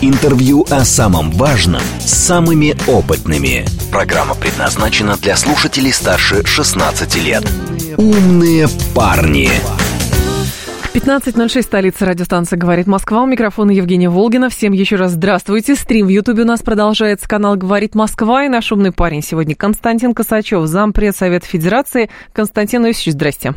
Интервью о самом важном с самыми опытными. Программа предназначена для слушателей старше 16 лет. Умные парни. 15.06, столица радиостанции «Говорит Москва». У микрофона Евгения Волгина. Всем еще раз здравствуйте. Стрим в Ютубе у нас продолжается. Канал «Говорит Москва». И наш умный парень сегодня Константин Косачев, зампред Совета Федерации. Константин Иосифович, здрасте.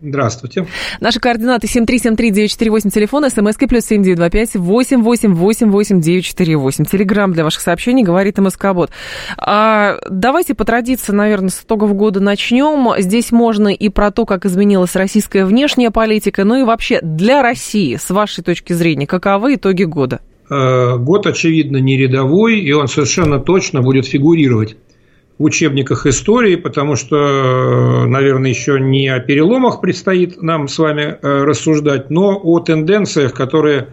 Здравствуйте. Наши координаты 7373948, телефон, смски плюс 7925 888 948. Телеграмм для ваших сообщений говорит МСК-бот. А, давайте по традиции, наверное, с итогов года начнем. Здесь можно и про то, как изменилась российская внешняя политика, ну и вообще для России, с вашей точки зрения, каковы итоги года? Э, год, очевидно, не рядовой, и он совершенно точно будет фигурировать учебниках истории, потому что, наверное, еще не о переломах предстоит нам с вами э, рассуждать, но о тенденциях, которые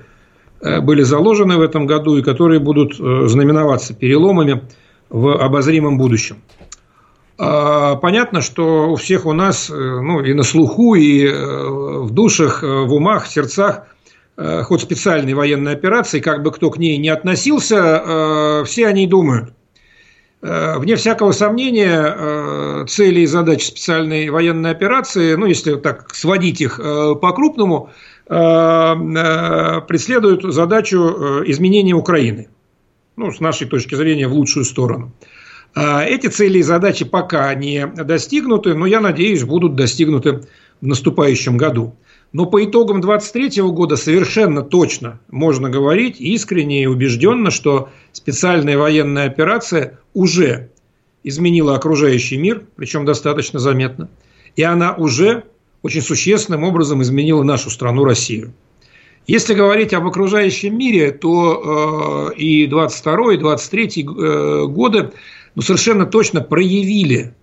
э, были заложены в этом году и которые будут э, знаменоваться переломами в обозримом будущем. А, понятно, что у всех у нас, ну, и на слуху, и в душах, в умах, в сердцах хоть специальной военной операции, как бы кто к ней не относился, все о ней думают – Э, вне всякого сомнения, э, цели и задачи специальной военной операции, ну, если так сводить их э, по-крупному, преследуют задачу изменения Украины. Ну, с нашей точки зрения, в лучшую сторону. Эти цели и задачи пока не достигнуты, но я надеюсь, будут достигнуты в наступающем году. Но по итогам 2023 года совершенно точно можно говорить искренне и убежденно, что специальная военная операция уже изменила окружающий мир, причем достаточно заметно, и она уже очень существенным образом изменила нашу страну Россию. Если говорить об окружающем мире, то э, и 22 и 23 э, годы ну, совершенно точно проявили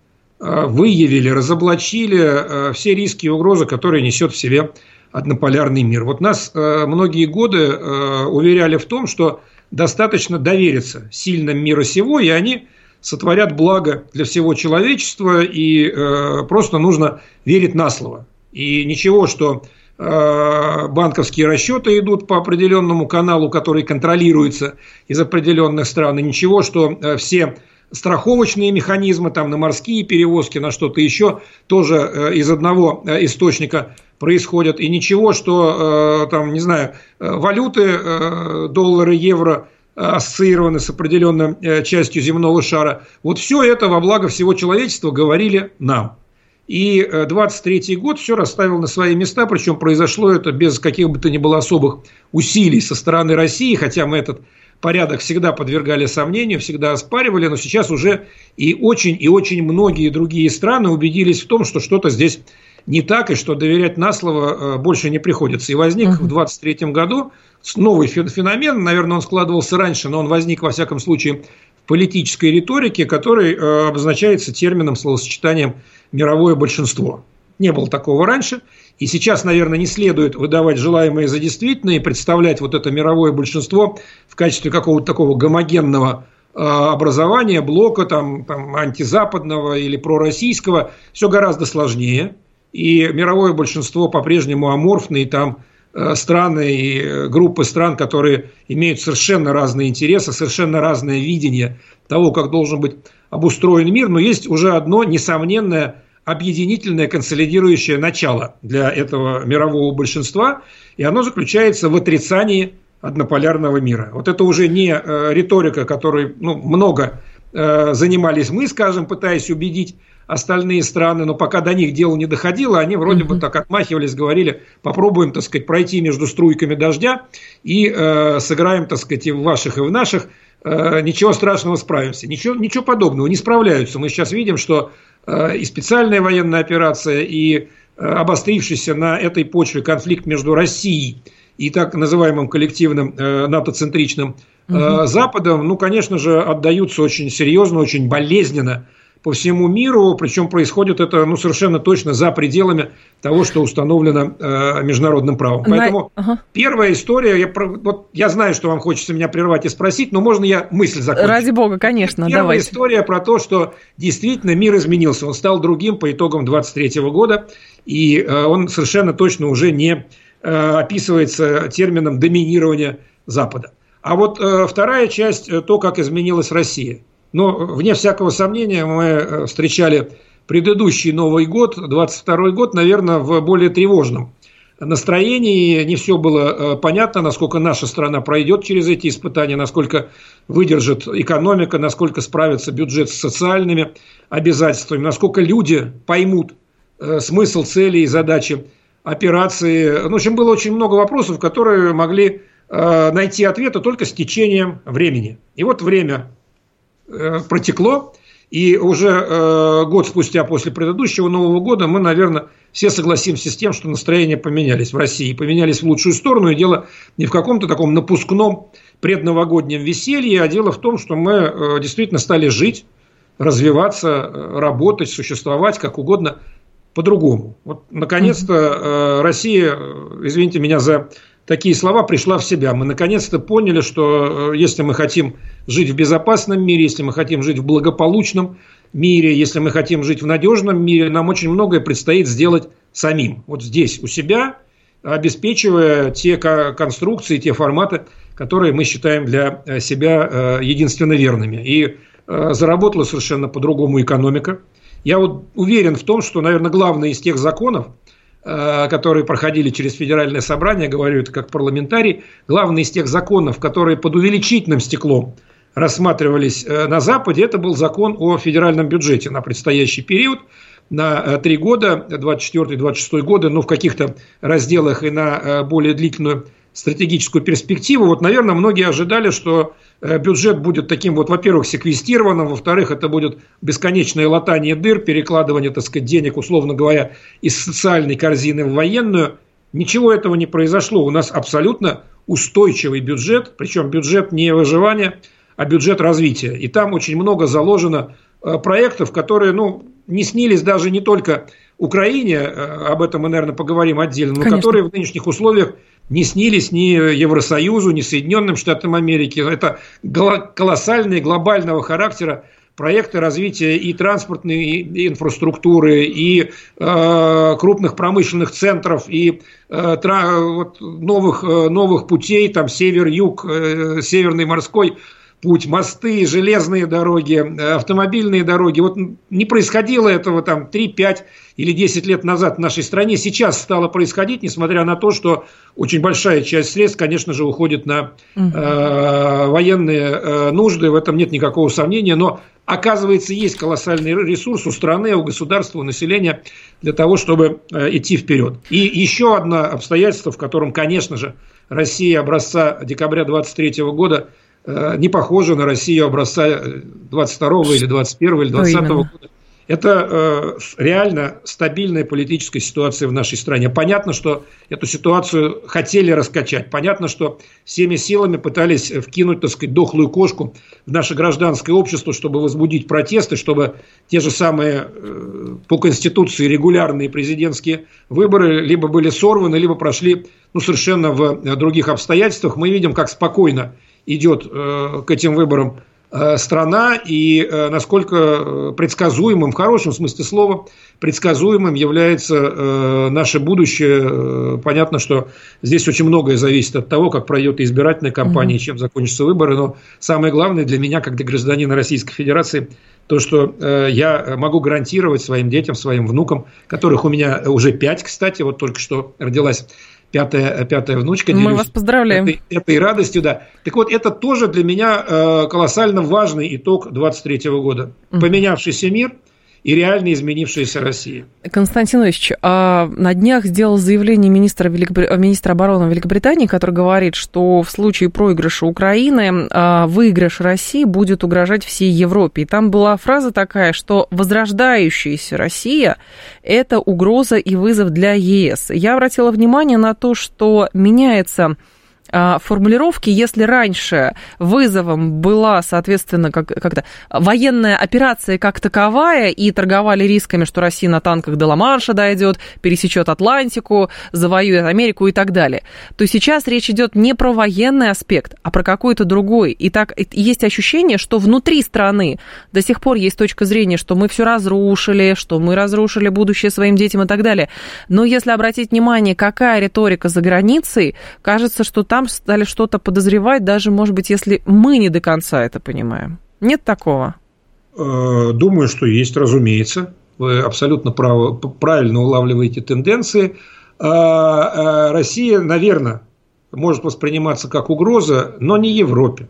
выявили, разоблачили э, все риски и угрозы, которые несет в себе однополярный мир. Вот нас э, многие годы уверяли в том, что достаточно довериться сильным мира сего, и они сотворят благо для всего человечества, и просто нужно верить на слово. И ничего, что банковские расчеты идут по определенному каналу, который контролируется из определенных стран, и ничего, что все страховочные механизмы там на морские перевозки, на что-то еще тоже э, из одного э, источника происходят. И ничего, что э, там, не знаю, валюты, доллары, евро ассоциированы с определенной частью земного шара. Вот все это во благо всего человечества говорили нам. И 23 год все расставил на свои места, причем произошло это без каких бы то ни было особых усилий со стороны России, хотя мы этот порядок всегда подвергали сомнению, всегда оспаривали, но сейчас уже и очень и очень многие другие страны убедились в том, что что-то здесь не так, и что доверять на слово э, больше не приходится. И возник uh-huh. в 23 году новый феномен, наверное, он складывался раньше, но он возник, во всяком случае, в политической риторике, который э, обозначается термином, словосочетанием «мировое большинство». Не было такого раньше. И сейчас, наверное, не следует выдавать желаемое за действительное и представлять вот это мировое большинство в качестве какого-то такого гомогенного э, образования, блока там, там, антизападного или пророссийского. Все гораздо сложнее. И мировое большинство по-прежнему аморфные там э, страны и группы стран, которые имеют совершенно разные интересы, совершенно разное видение того, как должен быть обустроен мир. Но есть уже одно несомненное объединительное консолидирующее начало для этого мирового большинства, и оно заключается в отрицании однополярного мира. Вот это уже не э, риторика, которой ну, много э, занимались мы, скажем, пытаясь убедить остальные страны, но пока до них дело не доходило, они вроде бы так отмахивались, говорили, попробуем, так сказать, пройти между струйками дождя и э, сыграем, так сказать, и в ваших, и в наших, э, ничего страшного справимся. Ничего, ничего подобного, не справляются. Мы сейчас видим, что и специальная военная операция, и э, обострившийся на этой почве конфликт между Россией и так называемым коллективным э, НАТО-центричным угу. Западом, ну, конечно же, отдаются очень серьезно, очень болезненно по всему миру, причем происходит это ну, совершенно точно за пределами того, что установлено э, международным правом. Поэтому ага. первая история, я, вот, я знаю, что вам хочется меня прервать и спросить, но можно я мысль закончу? Ради бога, конечно, Первая давайте. история про то, что действительно мир изменился, он стал другим по итогам 23 года, и э, он совершенно точно уже не э, описывается термином доминирования Запада. А вот э, вторая часть, э, то, как изменилась Россия – но, вне всякого сомнения, мы э, встречали предыдущий Новый год, 22 год, наверное, в более тревожном настроении. Не все было э, понятно, насколько наша страна пройдет через эти испытания, насколько выдержит экономика, насколько справится бюджет с социальными обязательствами, насколько люди поймут э, смысл, цели и задачи операции. Ну, в общем, было очень много вопросов, которые могли найти ответы только с течением времени. И вот время Э, протекло, и уже э, год спустя после предыдущего Нового года мы, наверное, все согласимся с тем, что настроения поменялись в России, поменялись в лучшую сторону, и дело не в каком-то таком напускном предновогоднем веселье, а дело в том, что мы э, действительно стали жить, развиваться, э, работать, существовать как угодно по-другому. Вот, наконец-то э, Россия, э, извините меня за такие слова, пришла в себя. Мы наконец-то поняли, что э, если мы хотим жить в безопасном мире, если мы хотим жить в благополучном мире, если мы хотим жить в надежном мире, нам очень многое предстоит сделать самим. Вот здесь, у себя, обеспечивая те конструкции, те форматы, которые мы считаем для э, себя э, единственно верными. И заработала совершенно по-другому экономика. Я вот уверен в том, что, наверное, главный из тех законов, которые проходили через федеральное собрание, говорю это как парламентарий, главный из тех законов, которые под увеличительным стеклом рассматривались э, на Западе, это был закон о федеральном бюджете на предстоящий период, на э, три года, 24-26 годы, но в каких-то разделах и на более длительную стратегическую перспективу. Вот, наверное, многие ожидали, что Э, бюджет будет таким вот, во-первых, секвестированным, во-вторых, это будет бесконечное латание дыр, перекладывание, так сказать, денег, условно говоря, из социальной корзины в военную. Ничего этого не произошло. У нас абсолютно устойчивый бюджет, причем бюджет не выживания, а бюджет развития. И там очень много заложено э, проектов, которые, ну, не снились даже не только Украине, э, об этом мы, наверное, поговорим отдельно, но Конечно. которые в нынешних условиях не снились ни Евросоюзу, ни Соединенным Штатам Америки. Это колоссальные глобального характера проекты развития и транспортной инфраструктуры, и э, крупных промышленных центров, и э, новых, э, новых путей, там север-юг, э, северный морской путь, мосты, железные дороги, э, автомобильные дороги. Вот не происходило этого там 3, 5 или 10 лет назад в нашей стране. Сейчас стало происходить, несмотря на то, что очень большая часть средств, конечно же, уходит на э, военные э, нужды. В этом нет никакого сомнения. Но оказывается, есть колоссальный ресурс у страны, у государства, у населения для того, чтобы э, идти вперед. И еще одно обстоятельство, в котором, конечно же, Россия образца декабря 2023 года – не похожа на Россию образца 22 или 21 или 20 -го года. Это э, реально стабильная политическая ситуация в нашей стране. Понятно, что эту ситуацию хотели раскачать. Понятно, что всеми силами пытались вкинуть, так сказать, дохлую кошку в наше гражданское общество, чтобы возбудить протесты, чтобы те же самые э, по Конституции регулярные президентские выборы либо были сорваны, либо прошли ну, совершенно в других обстоятельствах. Мы видим, как спокойно идет э, к этим выборам э, страна и э, насколько предсказуемым, в хорошем смысле слова, предсказуемым является наше будущее. Понятно, что здесь очень многое зависит от того, как пройдет избирательная кампания, mm-hmm. чем закончатся выборы, но самое главное для меня, как для гражданина Российской Федерации, то, что я могу гарантировать своим детям, своим внукам, которых у меня уже пять, кстати, вот только что родилась пятая, пятая внучка. Мы вас поздравляем. Этой, этой радостью, да. Так вот, это тоже для меня э, колоссально важный итог 23 года. Поменявшийся мир – и реально изменившаяся Россия. Константин Ильич, а на днях сделал заявление министра, Великобри... министра обороны Великобритании, который говорит, что в случае проигрыша Украины а, выигрыш России будет угрожать всей Европе. И там была фраза такая, что возрождающаяся Россия – это угроза и вызов для ЕС. Я обратила внимание на то, что меняется формулировки, если раньше вызовом была, соответственно, как, как-то военная операция как таковая, и торговали рисками, что Россия на танках до Ла-Манша дойдет, пересечет Атлантику, завоюет Америку и так далее, то сейчас речь идет не про военный аспект, а про какой-то другой. И так есть ощущение, что внутри страны до сих пор есть точка зрения, что мы все разрушили, что мы разрушили будущее своим детям и так далее. Но если обратить внимание, какая риторика за границей, кажется, что там стали что-то подозревать, даже, может быть, если мы не до конца это понимаем. Нет такого? Э, думаю, что есть, разумеется. Вы абсолютно право, правильно улавливаете тенденции. Э, э, Россия, наверное, может восприниматься как угроза, но не Европе,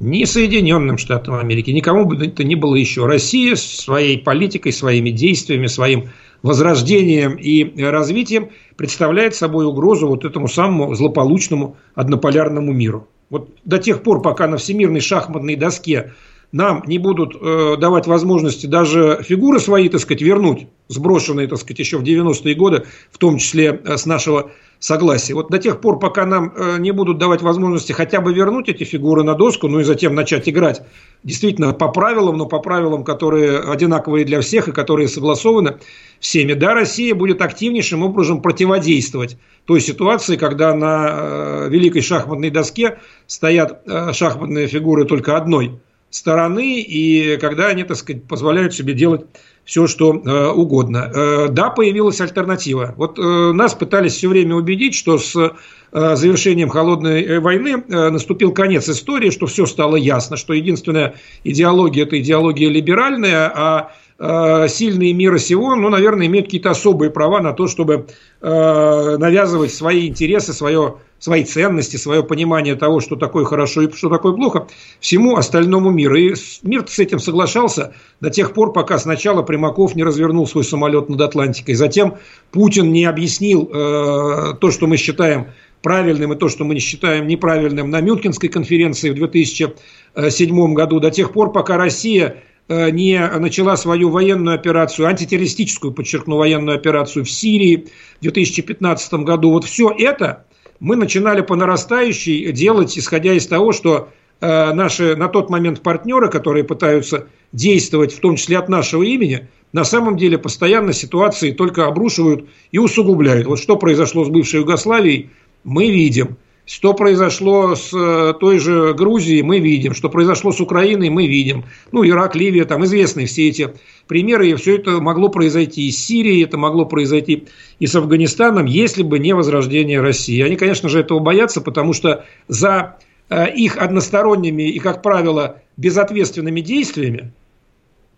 ни Соединенным Штатам Америки, никому бы это ни было еще. Россия своей политикой, своими действиями, своим возрождением и развитием представляет собой угрозу вот этому самому злополучному однополярному миру. Вот до тех пор, пока на всемирной шахматной доске нам не будут э, давать возможности даже фигуры свои, так сказать, вернуть, сброшенные, так сказать, еще в 90-е годы, в том числе э, с нашего согласия. Вот до тех пор, пока нам э, не будут давать возможности хотя бы вернуть эти фигуры на доску, ну и затем начать играть действительно по правилам, но по правилам, которые одинаковые для всех и которые согласованы всеми, да, Россия будет активнейшим образом противодействовать той ситуации, когда на э, великой шахматной доске стоят э, шахматные фигуры только одной стороны, и когда они, так сказать, позволяют себе делать все, что э, угодно. Э, да, появилась альтернатива. Вот э, нас пытались все время убедить, что с э, завершением холодной э, войны э, наступил конец истории, что все стало ясно, что единственная идеология – это идеология либеральная, а сильные мира сего, ну, наверное, имеют какие-то особые права на то, чтобы э, навязывать свои интересы, свое, свои ценности, свое понимание того, что такое хорошо и что такое плохо, всему остальному миру. И мир с этим соглашался до тех пор, пока сначала Примаков не развернул свой самолет над Атлантикой, затем Путин не объяснил э, то, что мы считаем правильным и то, что мы не считаем неправильным на Мюнхенской конференции в 2007 году, до тех пор, пока Россия Э, не начала свою военную операцию, антитеррористическую, подчеркну, военную операцию в Сирии в 2015 году. Вот все это мы начинали по нарастающей делать, исходя из того, что э, наши на тот момент партнеры, которые пытаются действовать, в том числе от нашего имени, на самом деле постоянно ситуации только обрушивают и усугубляют. Вот что произошло с бывшей Югославией, мы видим – что произошло с э, той же Грузией, мы видим. Что произошло с Украиной, мы видим. Ну, Ирак, Ливия, там известны все эти примеры. И все это могло произойти и с Сирией, это могло произойти и с Афганистаном, если бы не возрождение России. Они, конечно же, этого боятся, потому что за э, их односторонними и, как правило, безответственными действиями,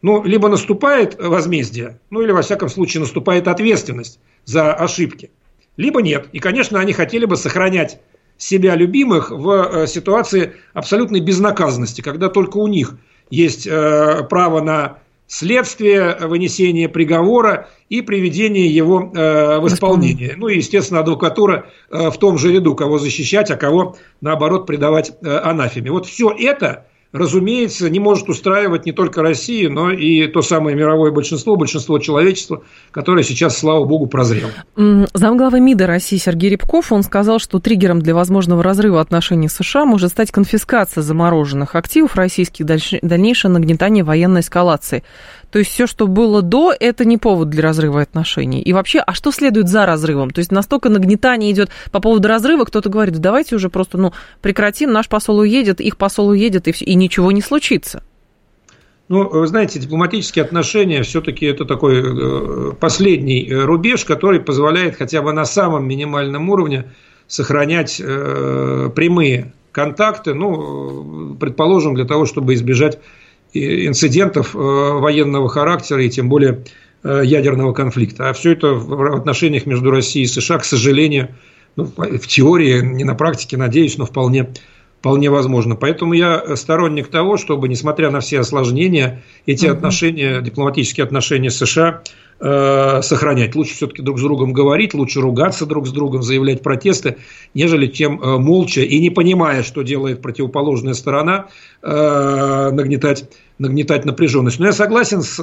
ну, либо наступает возмездие, ну, или, во всяком случае, наступает ответственность за ошибки, либо нет. И, конечно, они хотели бы сохранять себя любимых в э, ситуации абсолютной безнаказанности, когда только у них есть э, право на следствие, вынесение приговора и приведение его э, в исполнение. Ну и, естественно, адвокатура в том же ряду, кого защищать, а кого, наоборот, предавать анафеме. Вот все это разумеется, не может устраивать не только Россию, но и то самое мировое большинство, большинство человечества, которое сейчас, слава богу, прозрело. Замглавы МИДа России Сергей Рябков, он сказал, что триггером для возможного разрыва отношений с США может стать конфискация замороженных активов российских, дальнейшее нагнетание военной эскалации. То есть все, что было до, это не повод для разрыва отношений. И вообще, а что следует за разрывом? То есть настолько нагнетание идет по поводу разрыва, кто-то говорит, давайте уже просто ну, прекратим, наш посол уедет, их посол уедет, и, все, и ничего не случится. Ну, вы знаете, дипломатические отношения все-таки это такой э, последний э, рубеж, который позволяет хотя бы на самом минимальном уровне сохранять э, прямые контакты, ну, предположим, для того, чтобы избежать инцидентов э, военного характера и тем более э, ядерного конфликта. А все это в отношениях между Россией и США, к сожалению, ну, в теории, не на практике, надеюсь, но вполне, вполне возможно. Поэтому я сторонник того, чтобы, несмотря на все осложнения, эти угу. отношения, дипломатические отношения США Э, сохранять. Лучше все-таки друг с другом говорить, лучше ругаться друг с другом, заявлять протесты, нежели чем э, молча и не понимая, что делает противоположная сторона, э, нагнетать, нагнетать напряженность. Но я согласен с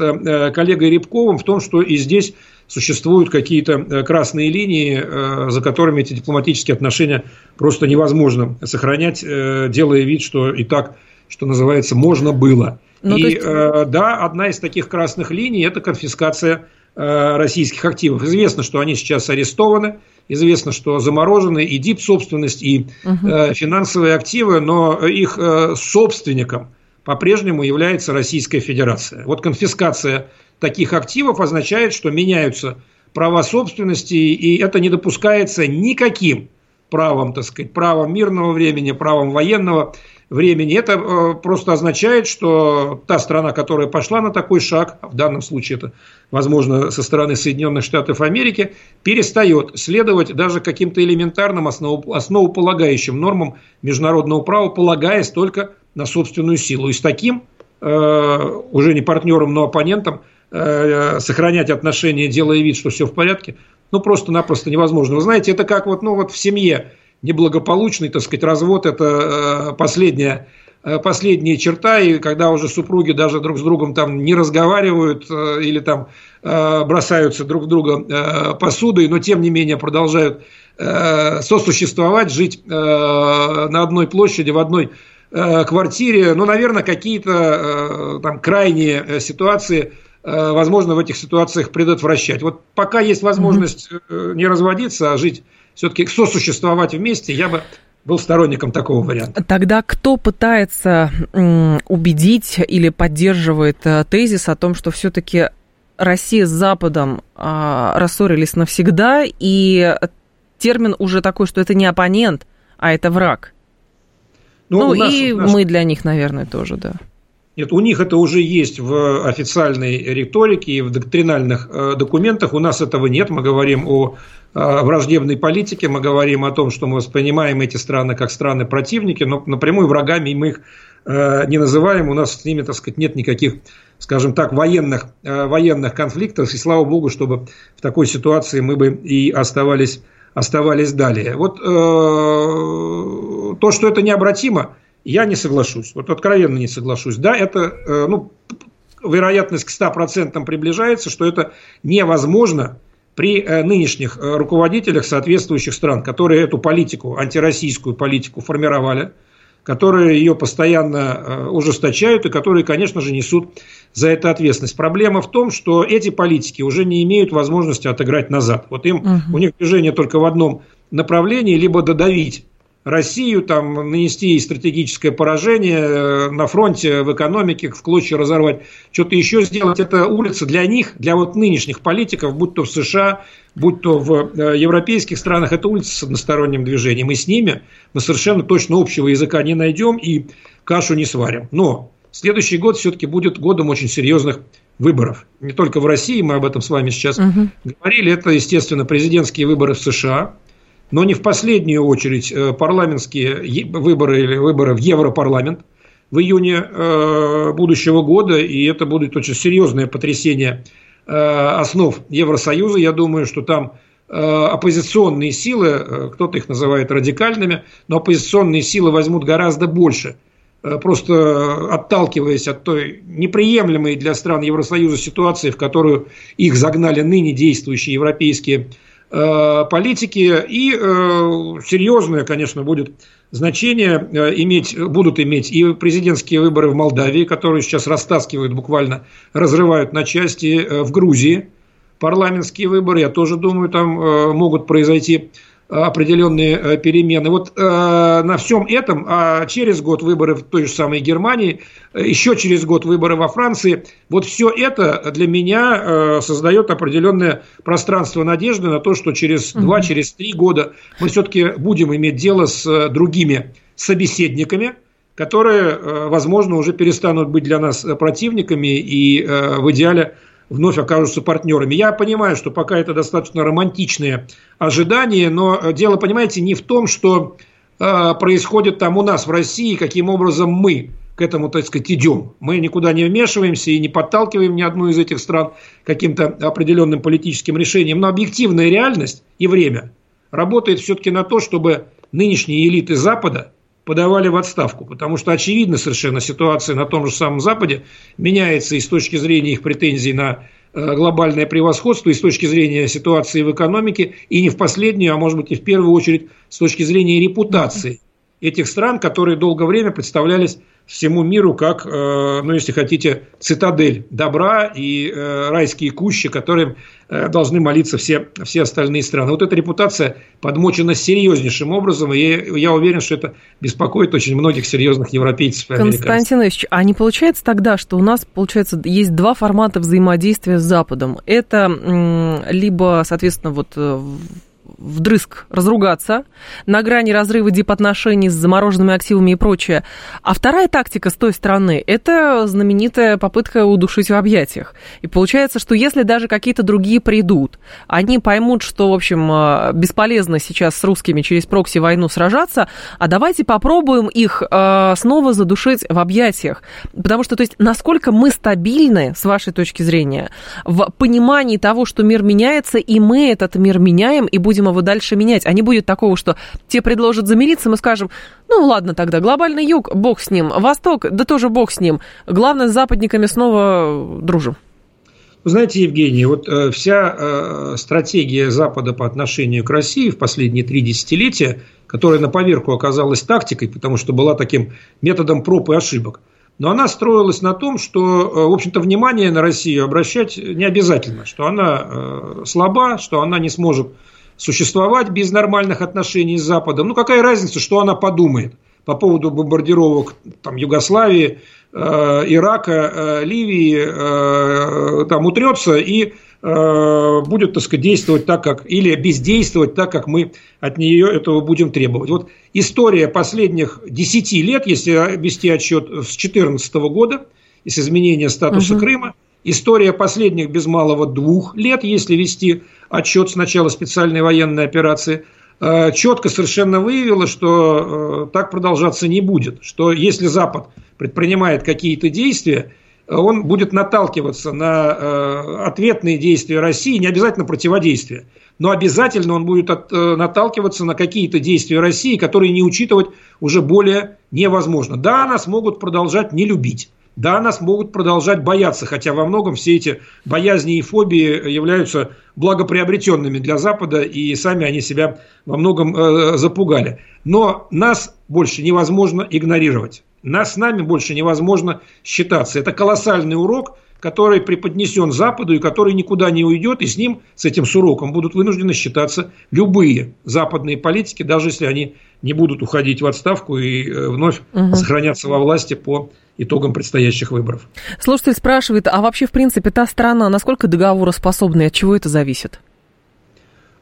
коллегой Рябковым в том, что и здесь существуют какие-то красные линии, за которыми эти дипломатические отношения просто невозможно сохранять, делая вид, что и так, что называется, можно было. Ну, и есть... да, одна из таких красных линий – это конфискация российских активов. Известно, что они сейчас арестованы, известно, что заморожены и дип-собственность, и угу. финансовые активы, но их собственником – по-прежнему является Российская Федерация. Вот конфискация таких активов означает, что меняются права собственности, и это не допускается никаким правом, так сказать, правом мирного времени, правом военного времени. Это э, просто означает, что та страна, которая пошла на такой шаг, в данном случае это, возможно, со стороны Соединенных Штатов Америки, перестает следовать даже каким-то элементарным основополагающим нормам международного права, полагаясь только на собственную силу. И с таким, э, уже не партнером, но оппонентом, э, сохранять отношения, делая вид, что все в порядке, ну, просто-напросто невозможно. Вы знаете, это как вот, ну, вот в семье неблагополучный, так сказать, развод – это э, последняя последняя черта, и когда уже супруги даже друг с другом там не разговаривают или там бросаются друг в друга посудой, но тем не менее продолжают сосуществовать, жить на одной площади, в одной Э, квартире, ну, наверное, какие-то э, там крайние э, ситуации возможно в этих ситуациях предотвращать. Вот пока есть возможность mm-hmm. не разводиться, а жить все-таки сосуществовать вместе, я бы был сторонником такого варианта. Тогда кто пытается убедить или поддерживает тезис о том, что все-таки Россия с Западом а, рассорились навсегда, и термин уже такой, что это не оппонент, а это враг? Ну, ну нас, и наш... мы для них, наверное, тоже, да. Нет, у них это уже есть в официальной риторике и в доктринальных э, документах. У нас этого нет. Мы говорим о э, враждебной политике, мы говорим о том, что мы воспринимаем эти страны как страны-противники, но напрямую врагами мы их э, не называем. У нас с ними, так сказать, нет никаких, скажем так, военных, э, военных конфликтов. И слава богу, чтобы в такой ситуации мы бы и оставались оставались далее. Вот э, то, что это необратимо, я не соглашусь. Вот откровенно не соглашусь. Да, это, э, ну, вероятность к 100% приближается, что это невозможно при э, нынешних э, руководителях соответствующих стран, которые эту политику, антироссийскую политику формировали – которые ее постоянно ужесточают и которые, конечно же, несут за это ответственность. Проблема в том, что эти политики уже не имеют возможности отыграть назад. Вот им, угу. у них движение только в одном направлении, либо додавить Россию, там, нанести ей стратегическое поражение э, на фронте, в экономике, в клочья разорвать, что-то еще сделать. Это улица для них, для вот нынешних политиков, будь то в США, будь то в э, европейских странах, это улица с односторонним движением. И с ними мы совершенно точно общего языка не найдем и кашу не сварим. Но следующий год все-таки будет годом очень серьезных выборов. Не только в России, мы об этом с вами сейчас угу. говорили. Это, естественно, президентские выборы в США – но не в последнюю очередь э, парламентские выборы или выборы в Европарламент в июне э, будущего года, и это будет очень серьезное потрясение э, основ Евросоюза. Я думаю, что там оппозиционные силы, кто-то их называет радикальными, но оппозиционные силы возьмут гораздо больше, просто отталкиваясь от той неприемлемой для стран Евросоюза ситуации, в которую их загнали ныне действующие европейские политики и э, серьезное, конечно, будет значение э, иметь, будут иметь и президентские выборы в Молдавии, которые сейчас растаскивают буквально, разрывают на части в Грузии. Парламентские выборы, я тоже думаю, там могут произойти определенные э, перемены. Вот э, на всем этом, а через год выборы в той же самой Германии, еще через год выборы во Франции, вот все это для меня э, создает определенное пространство надежды на то, что через угу. два, через три года мы все-таки будем иметь дело с другими собеседниками, которые, возможно, уже перестанут быть для нас противниками и в идеале вновь окажутся партнерами. Я понимаю, что пока это достаточно романтичные ожидания, но дело, понимаете, не в том, что э, происходит там у нас в России, каким образом мы к этому, так сказать, идем. Мы никуда не вмешиваемся и не подталкиваем ни одну из этих стран каким-то определенным политическим решением. Но объективная реальность и время работает все-таки на то, чтобы нынешние элиты Запада – подавали в отставку, потому что очевидно совершенно ситуация на том же самом Западе меняется и с точки зрения их претензий на глобальное превосходство и с точки зрения ситуации в экономике, и не в последнюю, а может быть и в первую очередь с точки зрения репутации этих стран, которые долгое время представлялись всему миру как, э, ну, если хотите, цитадель добра и э, райские кущи, которым э, должны молиться все, все остальные страны. Вот эта репутация подмочена серьезнейшим образом, и я, уверен, что это беспокоит очень многих серьезных европейцев и. Константин Ильич, а не получается тогда, что у нас, получается, есть два формата взаимодействия с Западом? Это либо, соответственно, вот вдрызг разругаться, на грани разрыва дипотношений с замороженными активами и прочее. А вторая тактика с той стороны – это знаменитая попытка удушить в объятиях. И получается, что если даже какие-то другие придут, они поймут, что, в общем, э, бесполезно сейчас с русскими через прокси войну сражаться, а давайте попробуем их э, снова задушить в объятиях. Потому что, то есть, насколько мы стабильны, с вашей точки зрения, в понимании того, что мир меняется, и мы этот мир меняем, и будем его дальше менять. А не будет такого, что те предложат замириться, мы скажем, ну ладно тогда, глобальный юг, бог с ним, восток, да тоже бог с ним. Главное, с западниками снова дружим. Вы знаете, Евгений, вот э, вся э, стратегия Запада по отношению к России в последние три десятилетия, которая на поверку оказалась тактикой, потому что была таким методом проб и ошибок, но она строилась на том, что, э, в общем-то, внимание на Россию обращать не обязательно, что она э, слаба, что она не сможет существовать без нормальных отношений с Западом. Ну, какая разница, что она подумает по поводу бомбардировок там, Югославии, э, Ирака, э, Ливии, э, там утрется и э, будет, так сказать, действовать так, как, или бездействовать так, как мы от нее этого будем требовать. Вот история последних 10 лет, если вести отчет с 2014 года, с изменения статуса угу. Крыма, История последних без малого двух лет, если вести отчет с начала специальной военной операции, э, четко совершенно выявила, что э, так продолжаться не будет. Что если Запад предпринимает какие-то действия, он будет наталкиваться на э, ответные действия России, не обязательно противодействия, но обязательно он будет наталкиваться на какие-то действия России, которые не учитывать уже более невозможно. Да, нас могут продолжать не любить. Да, нас могут продолжать бояться, хотя во многом все эти боязни и фобии являются благоприобретенными для Запада, и сами они себя во многом э, запугали. Но нас больше невозможно игнорировать. Нас с нами больше невозможно считаться. Это колоссальный урок, который преподнесен Западу и который никуда не уйдет, и с ним, с этим с уроком, будут вынуждены считаться любые западные политики, даже если они не будут уходить в отставку и э, вновь угу. сохранятся во власти по итогам предстоящих выборов. Слушатель спрашивает, а вообще, в принципе, та страна, насколько договороспособна и от чего это зависит?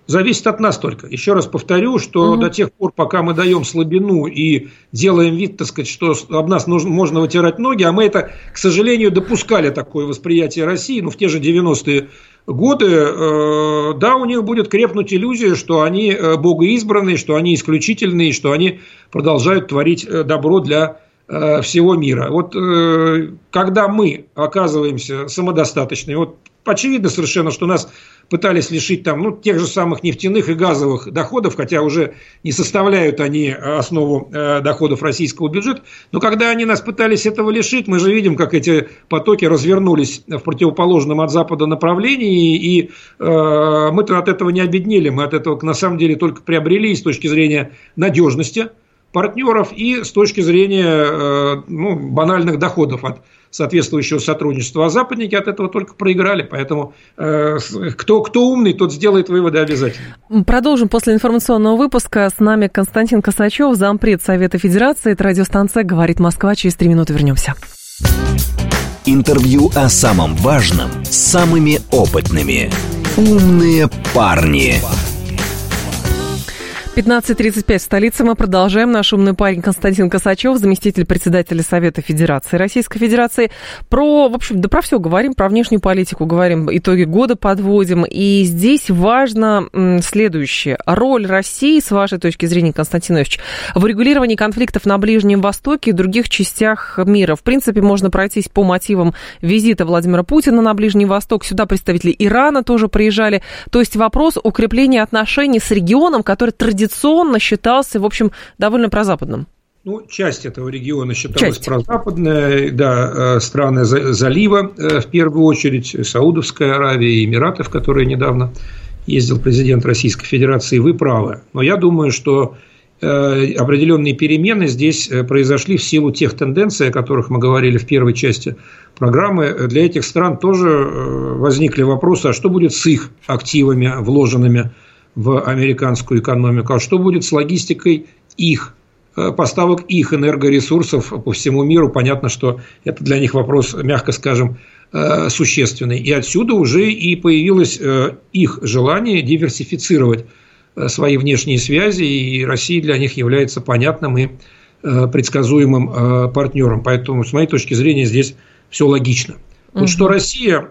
Зависит от нас только. Еще раз повторю, что угу. до тех пор, пока мы даем слабину и делаем вид, так сказать, что об нас нужно, можно вытирать ноги, а мы это, к сожалению, допускали такое восприятие России, ну, в те же 90-е годы, э, да, у них будет крепнуть иллюзия, что они э, богоизбранные, что они исключительные, что они продолжают творить э, добро для Э, всего мира. Вот э, когда мы оказываемся самодостаточными, вот очевидно совершенно, что нас пытались лишить там, ну, тех же самых нефтяных и газовых доходов, хотя уже не составляют они основу э, доходов российского бюджета. Но когда они нас пытались этого лишить, мы же видим, как эти потоки развернулись в противоположном от Запада направлении, и э, мы-то от этого не обеднели, мы от этого на самом деле только приобрели с точки зрения надежности – партнеров и с точки зрения э, ну, банальных доходов от соответствующего сотрудничества. А западники от этого только проиграли. Поэтому э, кто, кто умный, тот сделает выводы обязательно. Продолжим после информационного выпуска. С нами Константин Косачев, зампред Совета Федерации. Это радиостанция «Говорит Москва». Через три минуты вернемся. Интервью о самом важном с самыми опытными. «Умные парни». парни 15.35 в столице. Мы продолжаем. Наш умный парень Константин Косачев, заместитель председателя Совета Федерации Российской Федерации. Про, в общем, да про все говорим, про внешнюю политику говорим, итоги года подводим. И здесь важно следующее. Роль России, с вашей точки зрения, Константин Ильич, в регулировании конфликтов на Ближнем Востоке и других частях мира. В принципе, можно пройтись по мотивам визита Владимира Путина на Ближний Восток. Сюда представители Ирана тоже приезжали. То есть вопрос укрепления отношений с регионом, который традиционно традиционно считался, в общем, довольно прозападным. Ну, часть этого региона считалась часть. прозападная, да, страны залива, в первую очередь, Саудовская Аравия и Эмираты, в которые недавно ездил президент Российской Федерации, вы правы. Но я думаю, что э, определенные перемены здесь э, произошли в силу тех тенденций, о которых мы говорили в первой части программы. Для этих стран тоже э, возникли вопросы, а что будет с их активами, вложенными в американскую экономику, а что будет с логистикой их поставок их энергоресурсов по всему миру. Понятно, что это для них вопрос, мягко скажем, Э, существенный. И отсюда уже и появилось э, их желание диверсифицировать э, свои внешние связи, и Россия для них является понятным и предсказуемым партнером. Поэтому, с моей точки зрения, здесь все логично. Вот угу. что Россия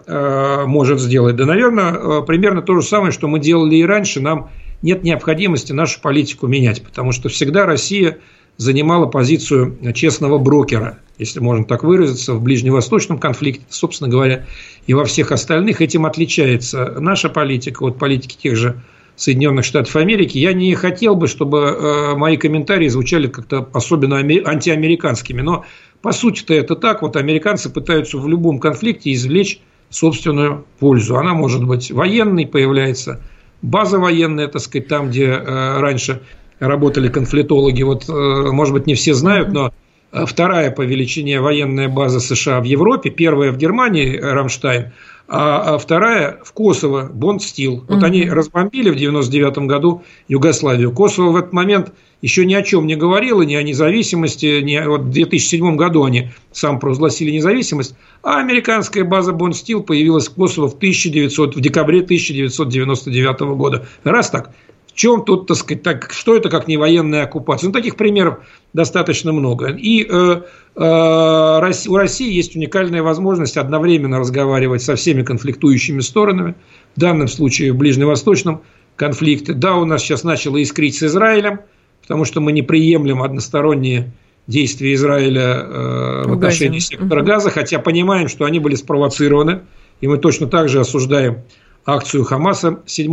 может сделать? Да, наверное, примерно то же самое, что мы делали и раньше. Нам нет необходимости нашу политику менять, потому что всегда Россия занимала позицию честного брокера, если можно так выразиться, в ближневосточном конфликте, собственно говоря, и во всех остальных. Этим отличается наша политика от политики тех же Соединенных Штатов Америки. Я не хотел бы, чтобы э, мои комментарии звучали как-то особенно антиамериканскими, но по сути-то это так. Вот американцы пытаются в любом конфликте извлечь собственную пользу. Она может быть военной, появляется база военная, так сказать, там, где э, раньше работали конфликтологи. Вот, э, может быть, не все знают, но вторая по величине военная база США в Европе, первая в Германии, Рамштайн, а, а вторая в Косово, Бонд-Стил. Вот они разбомбили в 99 году Югославию. Косово в этот момент еще ни о чем не говорило, ни о независимости. Ни, вот в 2007 году они сам провозгласили независимость, а американская база Бонд-Стил появилась в Косово в, 1900, в декабре 1999 года. Раз так чем тут, так сказать, так, что это как не военная оккупация? Ну, таких примеров достаточно много. И э, э, у России есть уникальная возможность одновременно разговаривать со всеми конфликтующими сторонами, в данном случае в Ближневосточном конфликте. Да, у нас сейчас начало искрить с Израилем, потому что мы не приемлем односторонние действия Израиля э, в отношении сектора газа, хотя понимаем, что они были спровоцированы, и мы точно так же осуждаем акцию Хамаса 7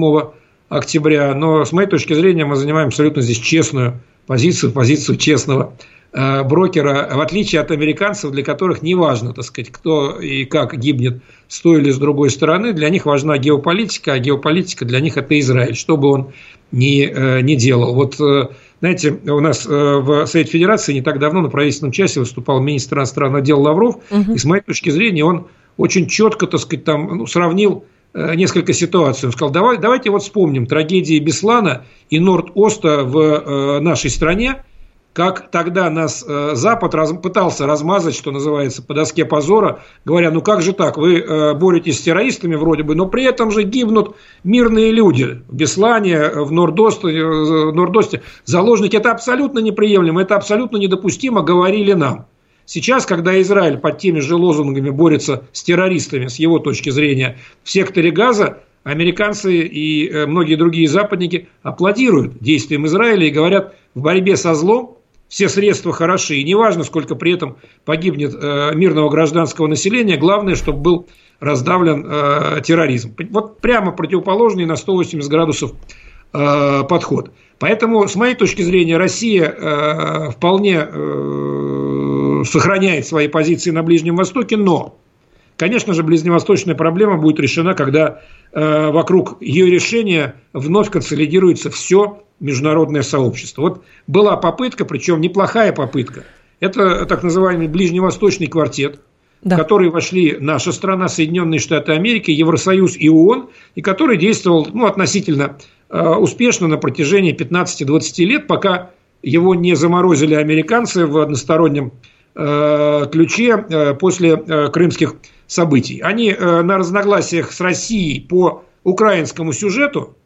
октября. Но с моей точки зрения мы занимаем абсолютно здесь честную позицию, позицию честного э, брокера, в отличие от американцев, для которых не важно, так сказать, кто и как гибнет с той или с другой стороны, для них важна геополитика, а геополитика для них это Израиль, что бы он ни, э, ни делал. Вот, э, знаете, у нас в Совете Федерации не так давно на правительственном часе выступал министр иностранных дел Лавров, угу. и с моей точки зрения он очень четко, так сказать, там ну, сравнил несколько ситуаций. Он сказал, давай, давайте вот вспомним трагедии Беслана и Норд-Оста в э, нашей стране, как тогда нас э, Запад раз, пытался размазать, что называется, по доске позора, говоря, ну как же так, вы э, боретесь с террористами вроде бы, но при этом же гибнут мирные люди в Беслане, в Нордосте, э, Нордосте заложники. Это абсолютно неприемлемо, это абсолютно недопустимо, говорили нам. Сейчас, когда Израиль под теми же лозунгами борется с террористами, с его точки зрения, в секторе Газа, американцы и э, многие другие западники аплодируют действиям Израиля и говорят, в борьбе со злом все средства хороши, и неважно, сколько при этом погибнет э, мирного гражданского населения, главное, чтобы был раздавлен э, терроризм. Вот прямо противоположный на 180 градусов подход. Поэтому, с моей точки зрения, Россия вполне сохраняет свои позиции на Ближнем Востоке, но, конечно же, ближневосточная проблема будет решена, когда э, вокруг ее решения вновь консолидируется все международное сообщество. Вот была попытка, причем неплохая попытка. Это так называемый ближневосточный квартет, да. в который вошли наша страна, Соединенные Штаты Америки, Евросоюз и ООН, и который действовал ну, относительно э, успешно на протяжении 15-20 лет, пока его не заморозили американцы в одностороннем ключе э, после э, крымских событий. Они на разногласиях с Россией по украинскому сюжету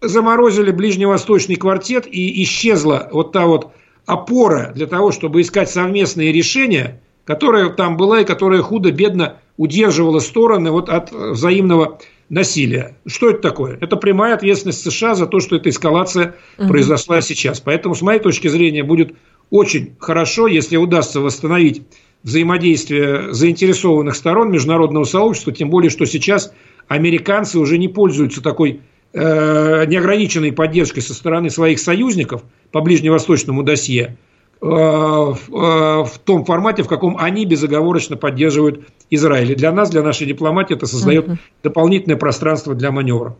заморозили ближневосточный квартет и исчезла вот та вот опора для того, чтобы искать совместные решения, которая там была и которая худо-бедно удерживала стороны вот от взаимного насилия. Что это такое? Это прямая ответственность США за то, что эта эскалация угу. произошла сейчас. Поэтому, с моей точки зрения, будет очень хорошо, если удастся восстановить взаимодействие заинтересованных сторон международного сообщества, тем более, что сейчас американцы уже не пользуются такой э, неограниченной поддержкой со стороны своих союзников по ближневосточному досье. В, в том формате, в каком они безоговорочно поддерживают Израиль. И для нас, для нашей дипломатии это создает угу. дополнительное пространство для маневра.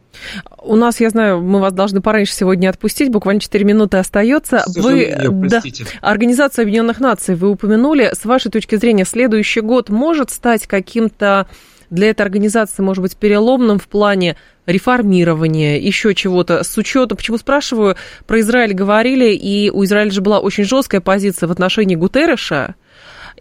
У нас, я знаю, мы вас должны пораньше сегодня отпустить, буквально 4 минуты остается. Вы, да, Организация Объединенных Наций вы упомянули. С вашей точки зрения, следующий год может стать каким-то для этой организации, может быть, переломным в плане реформирования, еще чего-то. С учетом, почему спрашиваю, про Израиль говорили, и у Израиля же была очень жесткая позиция в отношении Гутерреша,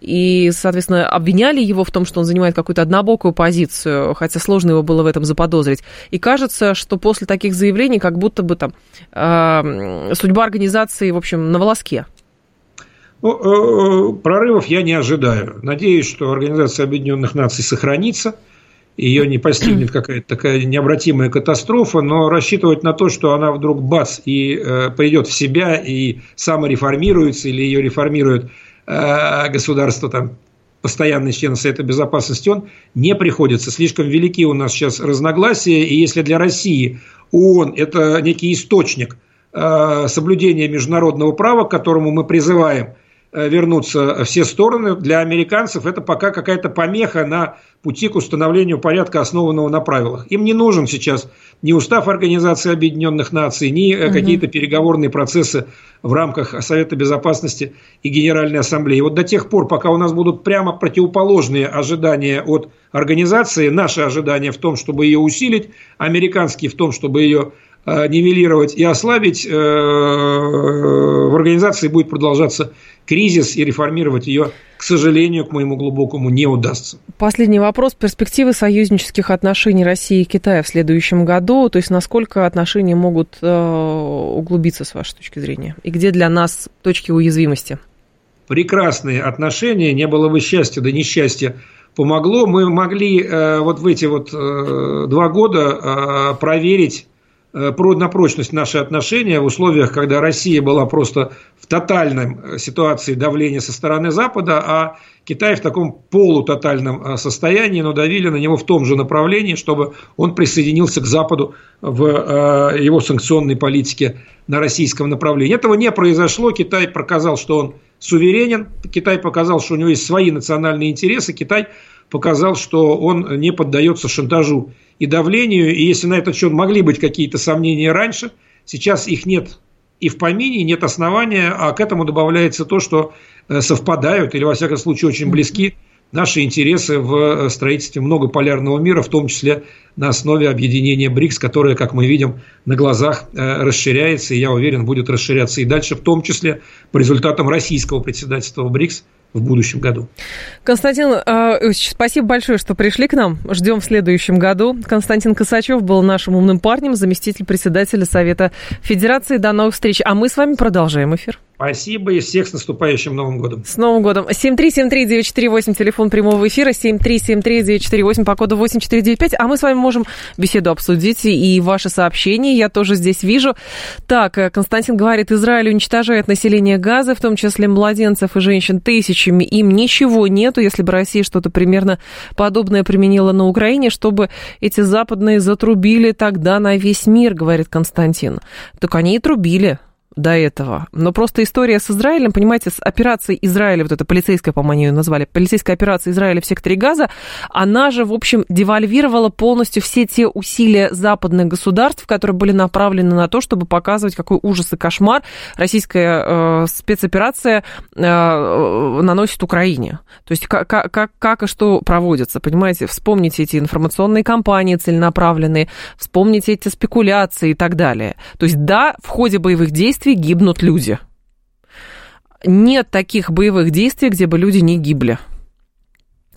и, соответственно, обвиняли его в том, что он занимает какую-то однобокую позицию, хотя сложно его было в этом заподозрить. И кажется, что после таких заявлений как будто бы там э, судьба организации, в общем, на волоске. Ну, э, прорывов я не ожидаю. Надеюсь, что Организация Объединенных Наций сохранится, ее не постигнет какая-то такая необратимая катастрофа, но рассчитывать на то, что она вдруг бац и э, придет в себя и самореформируется или ее реформирует э, государство там постоянный член Совета Безопасности, он не приходится. Слишком велики у нас сейчас разногласия, и если для России ООН – это некий источник э, соблюдения международного права, к которому мы призываем – Э, вернуться все стороны. Для американцев это пока какая-то помеха на пути к установлению порядка, основанного на правилах. Им не нужен сейчас ни устав Организации Объединенных Наций, ни угу. какие-то переговорные процессы в рамках Совета Безопасности и Генеральной Ассамблеи. Вот до тех пор, пока у нас будут прямо противоположные ожидания от организации, наши ожидания в том, чтобы ее усилить, американские в том, чтобы ее нивелировать и ослабить, в организации будет продолжаться кризис и реформировать ее, к сожалению, к моему глубокому, не удастся. Последний вопрос. Перспективы союзнических отношений России и Китая в следующем году, то есть насколько отношения могут э, углубиться с вашей точки зрения? И где для нас точки уязвимости? Прекрасные отношения, не было бы счастья, да несчастья помогло. Мы могли э, вот в эти вот э, два года э, проверить Э, на прочность наши отношения в условиях, когда Россия была просто в тотальной э, ситуации давления со стороны Запада, а Китай в таком полутотальном э, состоянии, но давили на него в том же направлении, чтобы он присоединился к Западу в его санкционной политике на российском направлении. Этого не произошло. Китай показал, что он суверенен. Китай показал, что у него есть свои национальные интересы. Китай показал, что он не поддается шантажу и давлению. И если на этот счет могли быть какие-то сомнения раньше, сейчас их нет и в помине, нет основания, а к этому добавляется то, что э, совпадают или, во всяком случае, очень близки наши интересы в э, строительстве многополярного мира, в том числе на основе объединения БРИКС, которое, как мы видим, на глазах э, расширяется, и я уверен, будет расширяться и дальше, в том числе по результатам российского председательства в БРИКС в будущем году. Константин э, спасибо большое, что пришли к нам. Ждем в следующем году. Константин Косачев был нашим умным парнем, заместитель председателя Совета Федерации. До новых встреч. А мы с вами продолжаем эфир. Спасибо и всех с наступающим Новым годом. С Новым годом. 7373948, телефон прямого эфира, 7373948 по коду 8495. А мы с вами можем беседу обсудить и ваши сообщения. Я тоже здесь вижу. Так, э, Константин говорит, Израиль уничтожает население Газа, в том числе младенцев и женщин, тысячами. Им ничего нету, если бы Россия что-то примерно подобное применила на Украине, чтобы эти западные затрубили тогда на весь мир, говорит Константин. Так они и трубили до этого. Но просто история с Израилем, понимаете, с операцией Израиля, вот эта полицейская, по-моему, ее назвали, полицейская операция Израиля в секторе Газа, она же, в общем, девальвировала полностью все те усилия западных государств, которые были направлены на то, чтобы показывать, какой ужас и кошмар российская э, спецоперация э, наносит Украине. То есть как, как, как и что проводится, понимаете? Вспомните эти информационные кампании целенаправленные, вспомните эти спекуляции и так далее. То есть да, в ходе боевых действий действий гибнут люди. Нет таких боевых действий, где бы люди не гибли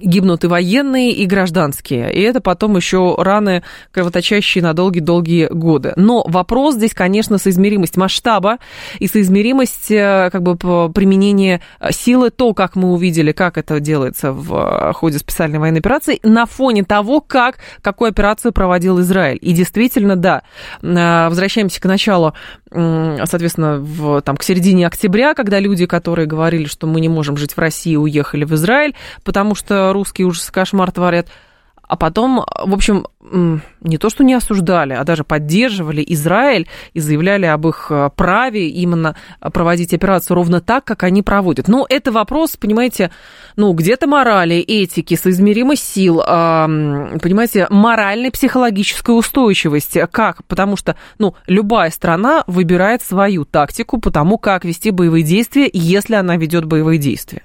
гибнут и военные, и гражданские. И это потом еще раны, кровоточащие на долгие-долгие годы. Но вопрос здесь, конечно, соизмеримость масштаба и соизмеримость э, как бы, применения силы, то, как мы увидели, как это делается в э, ходе специальной военной операции, на фоне того, как, какую операцию проводил Израиль. И действительно, да, э, возвращаемся к началу, соответственно, в, там, к середине октября, когда люди, которые говорили, что мы не можем жить в России, уехали в Израиль, потому что русские ужас и кошмар творят. а потом, в общем, не то, что не осуждали, а даже поддерживали Израиль и заявляли об их э, праве именно проводить операцию ровно так, как они проводят. Но это вопрос, понимаете, ну, где-то морали, этики, соизмеримость сил, понимаете, моральной, психологической устойчивости. Как? Потому что, ну, любая страна выбирает свою тактику по тому, как вести боевые действия, если она ведет боевые действия.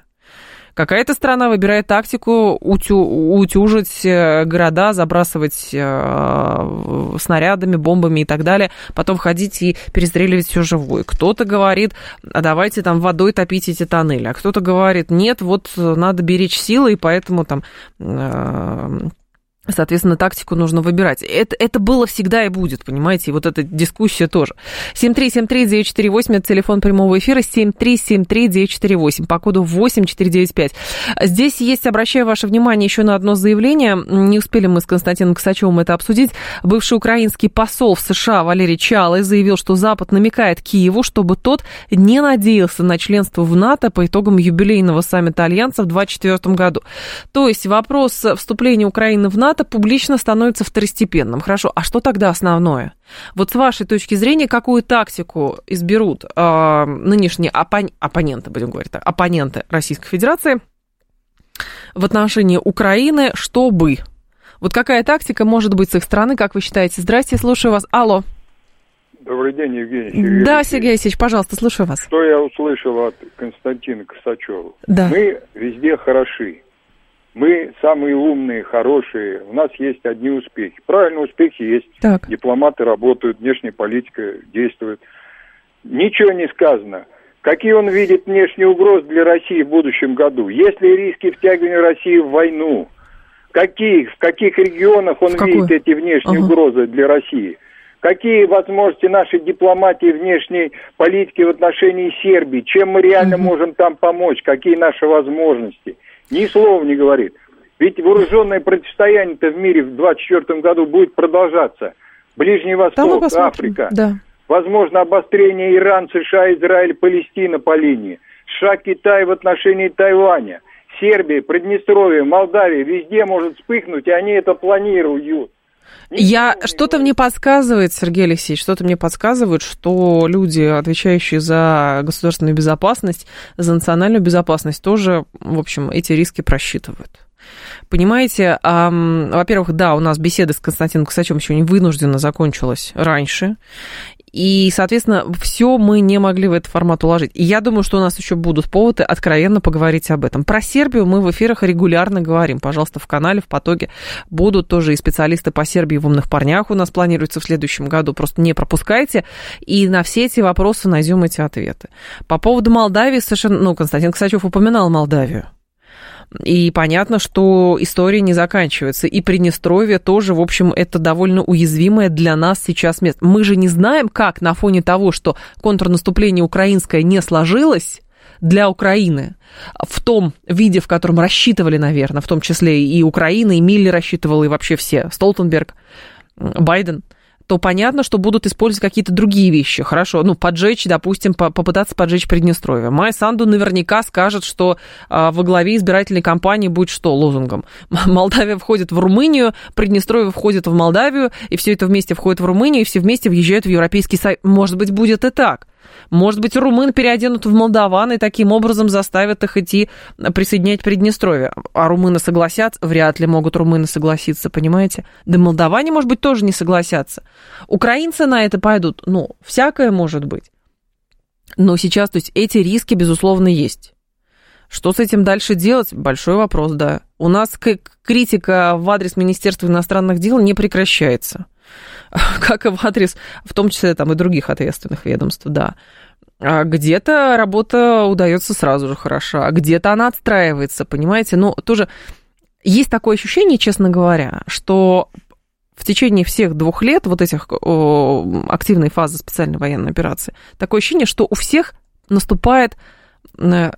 Какая-то страна выбирает тактику утю, утюжить э, города, забрасывать э, снарядами, бомбами и так далее, потом ходить и перестреливать все живое. Кто-то говорит, а давайте там водой топить эти тоннели, а кто-то говорит, нет, вот надо беречь силы, и поэтому там э, Соответственно, тактику нужно выбирать. Это, это было всегда и будет, понимаете, и вот эта дискуссия тоже. 7373948, это телефон прямого эфира, 7373948, по коду 8495. Здесь есть, обращаю ваше внимание, еще на одно заявление, не успели мы с Константином Косачевым это обсудить. Бывший украинский посол в США Валерий Чалый заявил, что Запад намекает Киеву, чтобы тот не надеялся на членство в НАТО по итогам юбилейного саммита Альянса в 2024 году. То есть вопрос вступления Украины в НАТО это публично становится второстепенным. Хорошо, а что тогда основное? Вот с вашей точки зрения, какую тактику изберут э, нынешние оппон... оппоненты, будем говорить так, оппоненты Российской Федерации в отношении Украины, чтобы... Вот какая тактика может быть с их стороны, как вы считаете? Здрасте, слушаю вас. Алло. Добрый день, Евгений Сергеевич. Да, Сергей Алексеевич, пожалуйста, слушаю вас. Что я услышал от Константина Косачева? Да. Мы везде хороши. Мы самые умные, хорошие, у нас есть одни успехи. Правильно, успехи есть. Так. Дипломаты работают, внешняя политика действует. Ничего не сказано. Какие он видит внешние угрозы для России в будущем году? Есть ли риски втягивания России в войну? Какие, в каких регионах он видит эти внешние ага. угрозы для России? Какие возможности нашей дипломатии внешней политики в отношении Сербии? Чем мы реально угу. можем там помочь? Какие наши возможности? Ни слова не говорит. Ведь вооруженное противостояние-то в мире в 2024 году будет продолжаться. Ближний Восток, Африка. Да. Возможно, обострение Иран, США, Израиль, Палестина по линии. США, Китай в отношении Тайваня. Сербия, Приднестровье, Молдавия, везде может вспыхнуть, и они это планируют. Я что-то мне подсказывает, Сергей Алексеевич, что-то мне подсказывает, что люди, отвечающие за государственную безопасность, за национальную безопасность, тоже, в общем, эти риски просчитывают. Понимаете, эм, во-первых, да, у нас беседа с Константином Косачем сегодня вынужденно закончилась раньше. И, соответственно, все мы не могли в этот формат уложить. И я думаю, что у нас еще будут поводы откровенно поговорить об этом. Про Сербию мы в эфирах регулярно говорим. Пожалуйста, в канале, в потоке будут тоже и специалисты по Сербии в умных парнях у нас планируется в следующем году. Просто не пропускайте. И на все эти вопросы найдем эти ответы. По поводу Молдавии совершенно... Ну, Константин Косачев упоминал Молдавию. И понятно, что история не заканчивается. И Приднестровье тоже, в общем, это довольно уязвимое для нас сейчас место. Мы же не знаем, как на фоне того, что контрнаступление украинское не сложилось, для Украины в том виде, в котором рассчитывали, наверное, в том числе и Украина, и Милли рассчитывал, и вообще все, Столтенберг, Байден – то понятно, что будут использовать какие-то другие вещи. Хорошо, ну, поджечь, допустим, попытаться поджечь Приднестровье. Майя Санду наверняка скажет, что а, во главе избирательной кампании будет что лозунгом? Молдавия входит в Румынию, Приднестровье входит в Молдавию, и все это вместе входит в Румынию, и все вместе въезжают в Европейский Союз. Может быть, будет и так. Может быть, румын переоденут в молдаван и таким образом заставят их идти присоединять Приднестровье. А румыны согласятся? Вряд ли могут румыны согласиться, понимаете? Да молдаване, может быть, тоже не согласятся. Украинцы на это пойдут. Ну, всякое может быть. Но сейчас, то есть, эти риски, безусловно, есть. Что с этим дальше делать? Большой вопрос, да. У нас критика в адрес Министерства иностранных дел не прекращается. как и в адрес, в том числе там и других ответственных ведомств, да. А где-то работа удается сразу же хорошо, а где-то она отстраивается, понимаете? Но тоже есть такое ощущение, честно говоря, что в течение всех двух лет вот этих о, активной фазы специальной военной операции, такое ощущение, что у всех наступает э,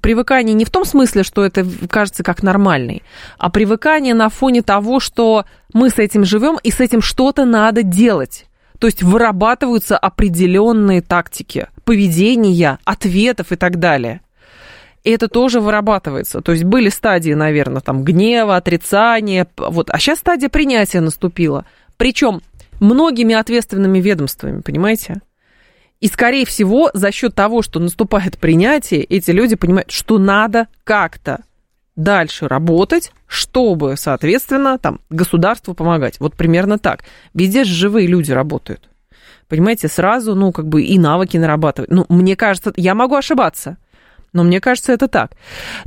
привыкание не в том смысле, что это кажется как нормальный, а привыкание на фоне того, что мы с этим живем и с этим что-то надо делать. То есть вырабатываются определенные тактики поведения, ответов и так далее. Это тоже вырабатывается. То есть были стадии, наверное, там гнева, отрицания, вот, а сейчас стадия принятия наступила. Причем многими ответственными ведомствами, понимаете? И, скорее всего, за счет того, что наступает принятие, эти люди понимают, что надо как-то дальше работать, чтобы, соответственно, там, государству помогать. Вот примерно так. Везде живые люди работают. Понимаете, сразу, ну, как бы и навыки нарабатывать. Ну, мне кажется, я могу ошибаться, но мне кажется, это так.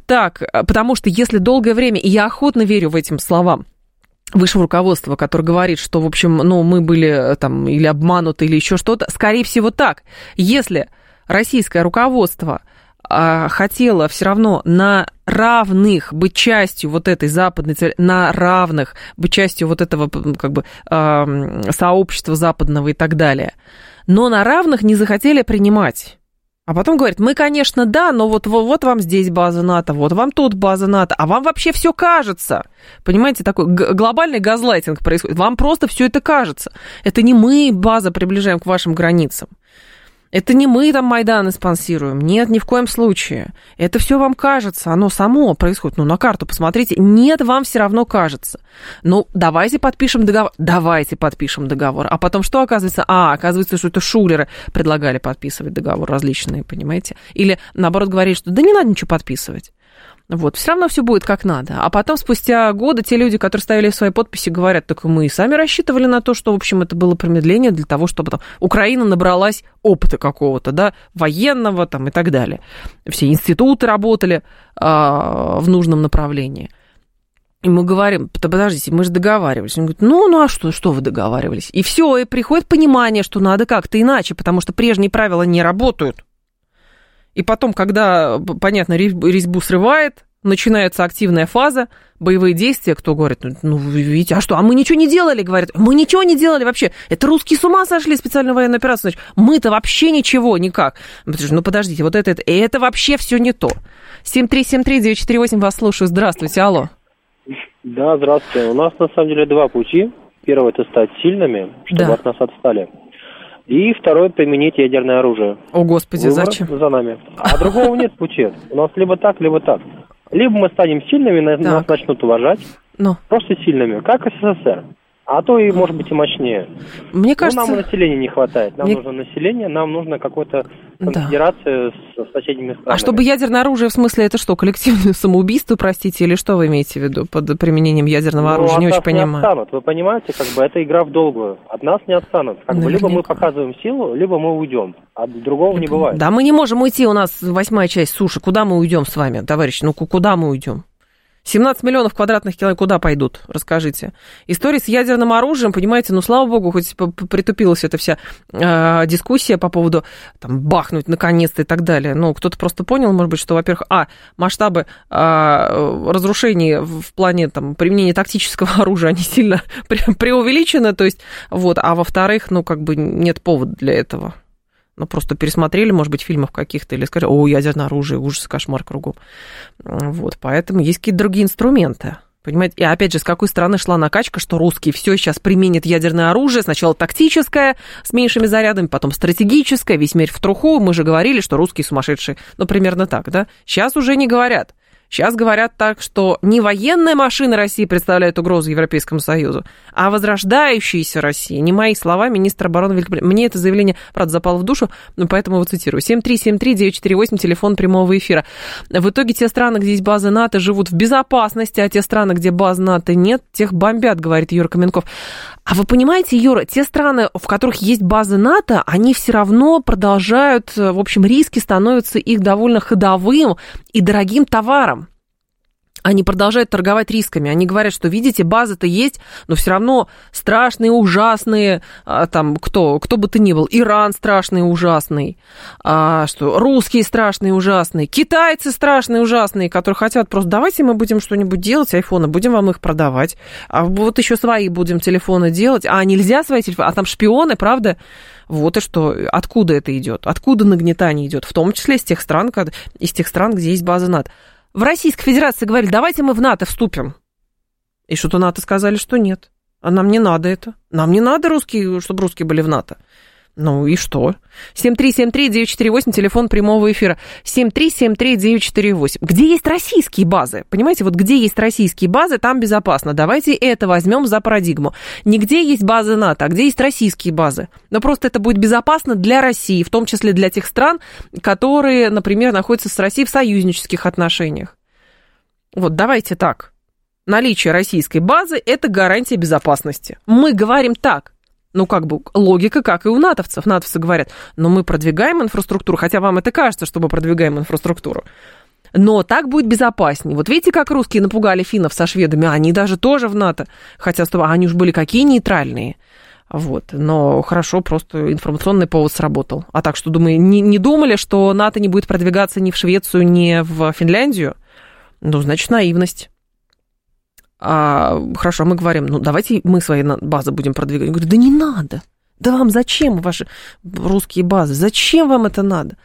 Так, потому что если долгое время, и я охотно верю в этим словам, высшего руководства, который говорит, что, в общем, ну, мы были э, там или обмануты, или еще что-то, скорее всего так. Если российское руководство а, хотело все равно на равных быть частью вот этой западной на равных быть частью вот этого как бы сообщества западного и так далее, но на равных не захотели принимать. А потом говорит, мы, конечно, да, но вот, вот вам здесь база НАТО, вот вам тут база НАТО, а вам вообще все кажется. Понимаете, такой глобальный газлайтинг происходит. Вам просто все это кажется. Это не мы база приближаем к вашим границам. Это не мы там Майданы спонсируем. Нет, ни в коем случае. Это все вам кажется, оно само происходит. Ну, на карту посмотрите. Нет, вам все равно кажется. Ну, давайте подпишем договор. Давайте подпишем договор. А потом что оказывается? А, оказывается, что это шулеры предлагали подписывать договор различные, понимаете? Или, наоборот, говорили, что да не надо ничего подписывать. Вот, все равно все будет как надо. А потом, спустя годы, те люди, которые ставили свои подписи, говорят, только мы и сами рассчитывали на то, что, в общем, это было промедление для того, чтобы там Украина набралась опыта какого-то, да, военного там и так далее. Все институты работали а, в нужном направлении. И мы говорим, подождите, мы же договаривались. Он говорит, ну, ну а что, что вы договаривались? И все, и приходит понимание, что надо как-то иначе, потому что прежние правила не работают. И потом, когда, понятно, резьбу срывает, начинается активная фаза, боевые действия, кто говорит, ну, видите, а что, а мы ничего не делали, говорят, мы ничего не делали вообще, это русские с ума сошли, специальная военная операция, значит, мы-то вообще ничего, никак. Ну, подождите, вот это, это, это вообще все не то. 7373948, вас слушаю, здравствуйте, алло. Да, здравствуйте. У нас на самом деле два пути. Первый это стать сильными, чтобы да. от нас отстали. И второй применить ядерное оружие. О, Господи, Выбор зачем? за нами. А другого нет пути. У нас либо так, либо так. Либо мы станем сильными, нас начнут уважать. Ну. Просто сильными, как СССР а то и, может быть, и мощнее. Мне кажется... Ну, нам населения не хватает. Нам Мне... нужно население, нам нужно какое-то конфедерация да. с соседними странами. А чтобы ядерное оружие, в смысле, это что, коллективное самоубийство, простите, или что вы имеете в виду под применением ядерного ну, оружия? Не очень понимаю. Не отстанут. Вы понимаете, как бы это игра в долгую. От нас не отстанут. Как бы либо мы показываем силу, либо мы уйдем. А другого не бывает. Да, мы не можем уйти, у нас восьмая часть суши. Куда мы уйдем с вами, товарищ? Ну, куда мы уйдем? 17 миллионов квадратных километров куда пойдут? Расскажите. История с ядерным оружием, понимаете, ну, слава богу, хоть притупилась эта вся э, дискуссия по поводу там, бахнуть наконец-то и так далее. Ну, кто-то просто понял, может быть, что, во-первых, а, масштабы э, разрушений в плане там, применения тактического оружия, они сильно преувеличены, то есть, вот, а во-вторых, ну, как бы нет повода для этого ну, просто пересмотрели, может быть, фильмов каких-то, или сказали, о, ядерное оружие, ужас, кошмар кругом. Вот, поэтому есть какие-то другие инструменты. Понимаете? И опять же, с какой стороны шла накачка, что русские все сейчас применят ядерное оружие, сначала тактическое с меньшими зарядами, потом стратегическое, весь мир в труху. Мы же говорили, что русские сумасшедшие. Ну, примерно так, да? Сейчас уже не говорят. Сейчас говорят так, что не военная машина России представляет угрозу Европейскому Союзу, а возрождающаяся Россия. Не мои слова, министр обороны Великобритании. Мне это заявление, правда, запало в душу, но поэтому его цитирую. 7373948, телефон прямого эфира. В итоге те страны, где есть базы НАТО, живут в безопасности, а те страны, где баз НАТО нет, тех бомбят, говорит Юра Каменков. А вы понимаете, Юра, те страны, в которых есть базы НАТО, они все равно продолжают, в общем, риски становятся их довольно ходовым и дорогим товаром они продолжают торговать рисками. Они говорят, что, видите, базы-то есть, но все равно страшные, ужасные, а, там, кто, кто бы ты ни был, Иран страшный, ужасный, а, что, русские страшные, ужасные, китайцы страшные, ужасные, которые хотят просто, давайте мы будем что-нибудь делать, айфоны, будем вам их продавать, а вот еще свои будем телефоны делать, а нельзя свои телефоны, а там шпионы, правда? Вот и что, откуда это идет, откуда нагнетание идет, в том числе из тех стран, из тех стран, где есть база НАТО в Российской Федерации говорили, давайте мы в НАТО вступим. И что-то НАТО сказали, что нет. А нам не надо это. Нам не надо русские, чтобы русские были в НАТО. Ну и что? 7373948, телефон прямого эфира. 7373948. Где есть российские базы? Понимаете, вот где есть российские базы, там безопасно. Давайте это возьмем за парадигму. Не где есть базы НАТО, а где есть российские базы. Но просто это будет безопасно для России, в том числе для тех стран, которые, например, находятся с Россией в союзнических отношениях. Вот давайте так. Наличие российской базы – это гарантия безопасности. Мы говорим так – ну, как бы логика, как и у натовцев. Натовцы говорят, но мы продвигаем инфраструктуру, хотя вам это кажется, что мы продвигаем инфраструктуру. Но так будет безопаснее. Вот видите, как русские напугали финнов со шведами, они даже тоже в НАТО. Хотя, стоп, они уж были какие нейтральные. Вот. Но хорошо, просто информационный повод сработал. А так что, думаю, не, не думали, что НАТО не будет продвигаться ни в Швецию, ни в Финляндию? Ну, значит, наивность. А, хорошо, мы говорим, ну давайте мы свои базы будем продвигать. Я говорю, да не надо. Да вам зачем ваши русские базы? Зачем вам это надо?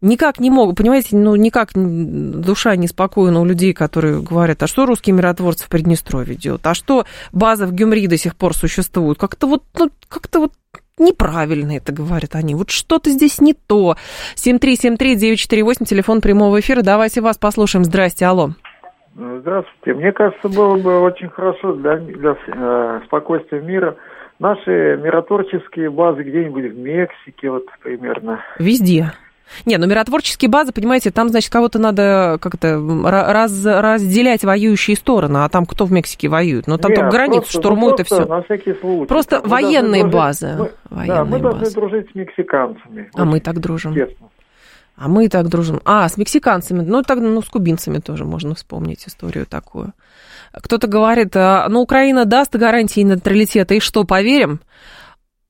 Никак не могу, понимаете, ну никак душа неспокойна у людей, которые говорят, а что русские миротворцы в Приднестровье делают? А что база в Гюмри до сих пор существует? Как-то вот, ну, как-то вот неправильно это говорят они. Вот что-то здесь не то. 7373948, телефон прямого эфира. Давайте вас послушаем. Здрасте, алло. Ну, здравствуйте. Мне кажется, было бы очень хорошо для, для э, спокойствия мира наши миротворческие базы где-нибудь в Мексике, вот примерно. Везде. Не, ну миротворческие базы, понимаете, там, значит, кого-то надо как-то раз, разделять воюющие стороны, а там кто в Мексике воюет? Ну, там Нет, только границу просто, штурмуют ну, и все. На всякий случай. Просто мы военные базы. Мы, военные да, мы базы. должны дружить с мексиканцами. А мы так дружим. Честно. А мы и так дружим. А, с мексиканцами. Ну, так, ну, с кубинцами тоже можно вспомнить историю такую. Кто-то говорит, «А, ну, Украина даст гарантии нейтралитета, и что, поверим?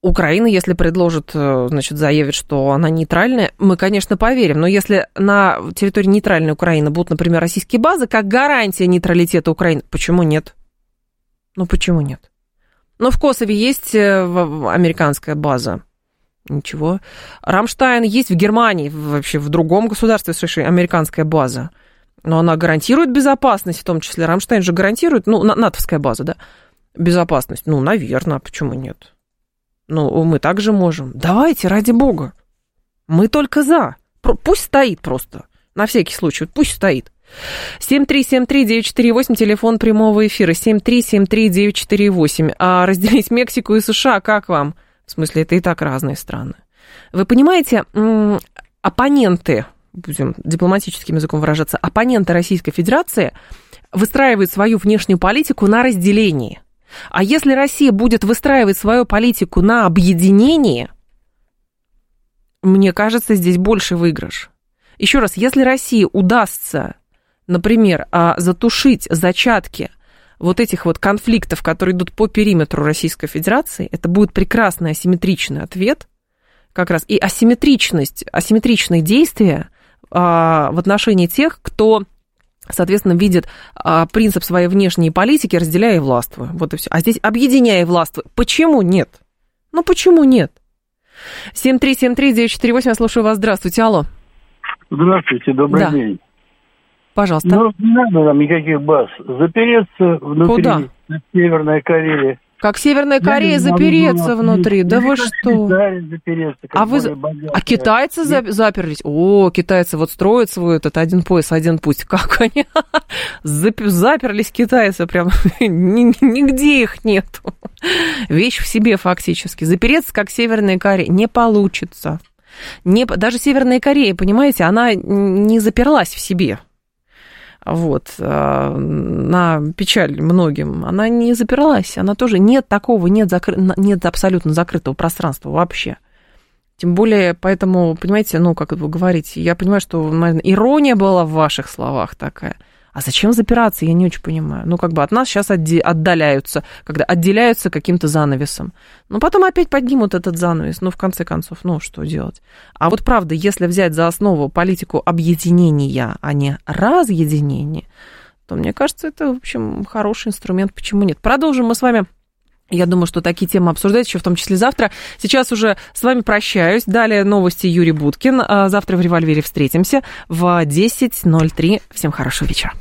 Украина, если предложит, э, значит, заявит, что она нейтральная, мы, конечно, поверим. Но если на территории нейтральной Украины будут, например, российские базы, как гарантия нейтралитета Украины, почему нет? Ну, почему нет? Ну, в Косове есть э, американская база. Ничего. Рамштайн есть в Германии, вообще в другом государстве, слушай, американская база. Но она гарантирует безопасность, в том числе. Рамштайн же гарантирует, ну, натовская база, да, безопасность. Ну, наверное, почему нет? Ну, мы также можем. Давайте, ради бога. Мы только за. Пусть стоит просто. На всякий случай, пусть стоит. 7373948, телефон прямого эфира. 7373948. А разделить Мексику и США, как вам? В смысле, это и так разные страны. Вы понимаете, оппоненты, будем дипломатическим языком выражаться, оппоненты Российской Федерации выстраивают свою внешнюю политику на разделении. А если Россия будет выстраивать свою политику на объединении, мне кажется, здесь больше выигрыш. Еще раз, если России удастся, например, а, затушить зачатки вот этих вот конфликтов, которые идут по периметру Российской Федерации, это будет прекрасный асимметричный ответ, как раз и асимметричность, асимметричные действия а, в отношении тех, кто соответственно, видит а, принцип своей внешней политики, разделяя и властвуя. Вот и все. А здесь объединяя и властвуя. Почему нет? Ну, почему нет? 7373948, я слушаю вас. Здравствуйте, алло. Здравствуйте, добрый да. день. Пожалуйста. Ну, не надо нам никаких баз. Запереться внутри Куда? Северной Кореи. Как Северная Корея запереться было, внутри? Да вы что? а вы а китайцы за... заперлись? О, китайцы вот строят свой этот один пояс, один путь. Как они заперлись китайцы прям нигде их нет. Вещь в себе фактически. Запереться как Северная Корея не получится. Не, даже Северная Корея, понимаете, она не заперлась в себе вот, э, на печаль многим, она не запиралась, она тоже, нет такого, нет, закры... нет абсолютно закрытого пространства вообще. Тем более, поэтому, понимаете, ну, как вы говорите, я понимаю, что, наверное, ирония была в ваших словах такая – а зачем запираться, я не очень понимаю. Ну, как бы от нас сейчас отдаляются, когда отделяются каким-то занавесом. Но потом опять поднимут этот занавес. Ну, в конце концов, ну, что делать? А вот правда, если взять за основу политику объединения, а не разъединения, то, мне кажется, это, в общем, хороший инструмент. Почему нет? Продолжим мы с вами я думаю, что такие темы обсуждать еще в том числе завтра. Сейчас уже с вами прощаюсь. Далее новости Юрий Буткин. А завтра в «Револьвере» встретимся в 10.03. Всем хорошего вечера.